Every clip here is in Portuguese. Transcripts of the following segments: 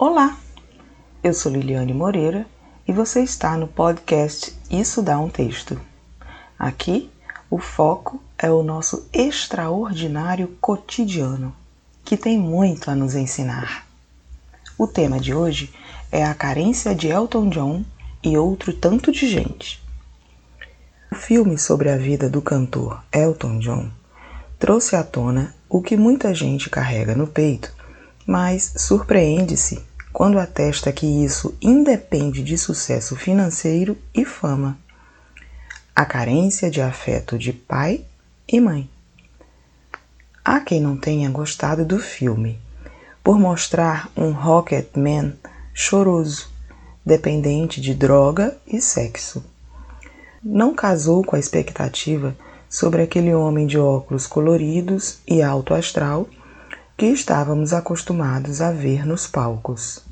Olá, eu sou Liliane Moreira e você está no podcast Isso Dá um Texto. Aqui, o foco é o nosso extraordinário cotidiano, que tem muito a nos ensinar. O tema de hoje é a carência de Elton John e outro tanto de gente. O filme sobre a vida do cantor Elton John trouxe à tona o que muita gente carrega no peito, mas surpreende-se quando atesta que isso independe de sucesso financeiro e fama. A carência de afeto de pai e mãe. Há quem não tenha gostado do filme, por mostrar um Rocketman choroso, dependente de droga e sexo. Não casou com a expectativa sobre aquele homem de óculos coloridos e alto astral que estávamos acostumados a ver nos palcos.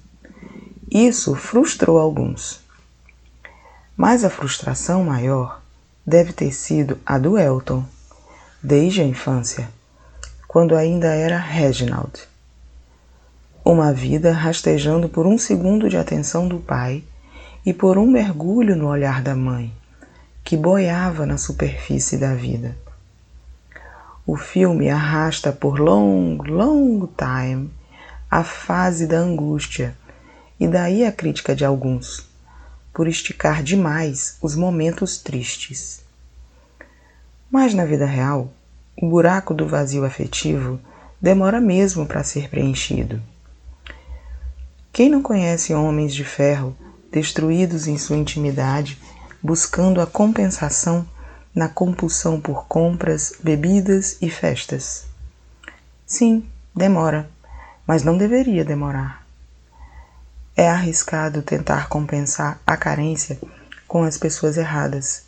Isso frustrou alguns. Mas a frustração maior deve ter sido a do Elton, desde a infância, quando ainda era Reginald. Uma vida rastejando por um segundo de atenção do pai e por um mergulho no olhar da mãe, que boiava na superfície da vida. O filme arrasta por long, long time a fase da angústia, e daí a crítica de alguns, por esticar demais os momentos tristes. Mas na vida real, o buraco do vazio afetivo demora mesmo para ser preenchido. Quem não conhece homens de ferro destruídos em sua intimidade, buscando a compensação na compulsão por compras, bebidas e festas. Sim, demora, mas não deveria demorar. É arriscado tentar compensar a carência com as pessoas erradas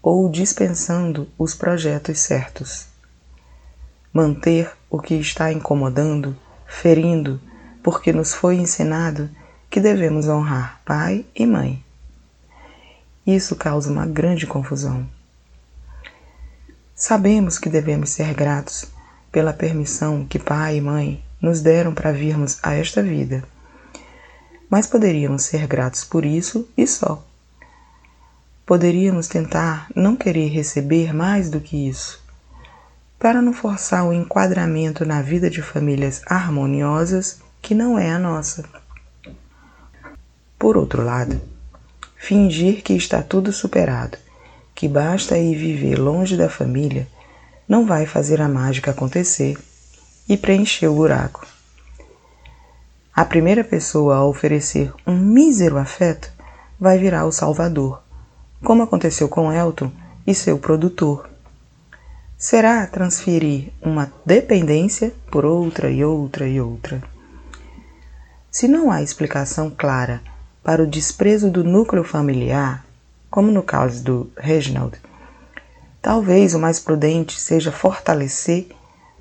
ou dispensando os projetos certos. Manter o que está incomodando, ferindo, porque nos foi ensinado que devemos honrar pai e mãe. Isso causa uma grande confusão. Sabemos que devemos ser gratos pela permissão que pai e mãe nos deram para virmos a esta vida. Mas poderíamos ser gratos por isso e só. Poderíamos tentar não querer receber mais do que isso, para não forçar o enquadramento na vida de famílias harmoniosas que não é a nossa. Por outro lado, fingir que está tudo superado que basta ir viver longe da família não vai fazer a mágica acontecer e preencher o buraco. A primeira pessoa a oferecer um mísero afeto vai virar o salvador, como aconteceu com Elton e seu produtor. Será transferir uma dependência por outra e outra e outra. Se não há explicação clara para o desprezo do núcleo familiar, como no caso do Reginald, talvez o mais prudente seja fortalecer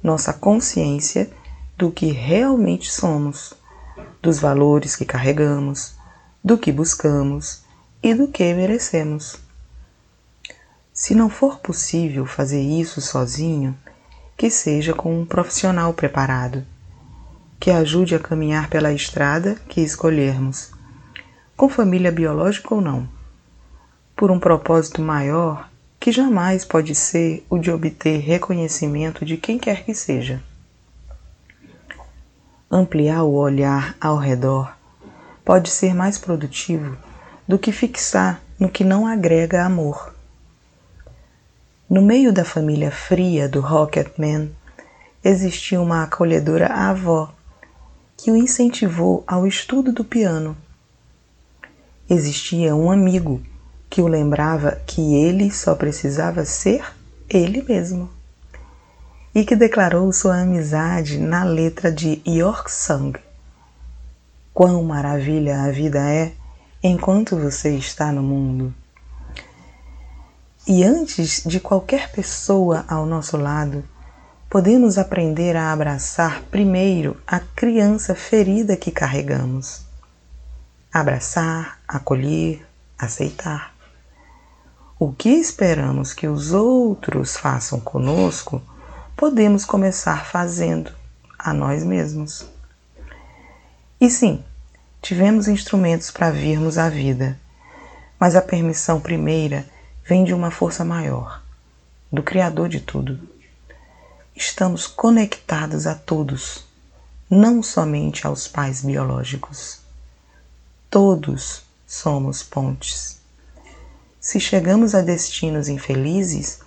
nossa consciência do que realmente somos, dos valores que carregamos, do que buscamos e do que merecemos. Se não for possível fazer isso sozinho, que seja com um profissional preparado, que ajude a caminhar pela estrada que escolhermos, com família biológica ou não por um propósito maior que jamais pode ser o de obter reconhecimento de quem quer que seja. Ampliar o olhar ao redor pode ser mais produtivo do que fixar no que não agrega amor. No meio da família fria do Rocketman existia uma acolhedora avó que o incentivou ao estudo do piano. Existia um amigo que o lembrava que ele só precisava ser ele mesmo. E que declarou sua amizade na letra de York Song. Quão maravilha a vida é enquanto você está no mundo. E antes de qualquer pessoa ao nosso lado, podemos aprender a abraçar primeiro a criança ferida que carregamos. Abraçar, acolher, aceitar. O que esperamos que os outros façam conosco, podemos começar fazendo a nós mesmos. E sim, tivemos instrumentos para virmos à vida, mas a permissão primeira vem de uma força maior, do Criador de tudo. Estamos conectados a todos, não somente aos pais biológicos. Todos somos pontes. Se chegamos a destinos infelizes,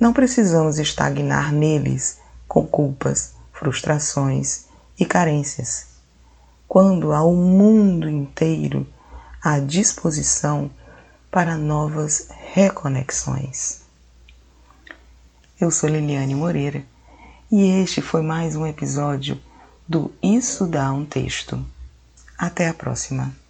não precisamos estagnar neles com culpas, frustrações e carências. Quando há o mundo inteiro à disposição para novas reconexões. Eu sou Liliane Moreira e este foi mais um episódio do Isso Dá um Texto. Até a próxima!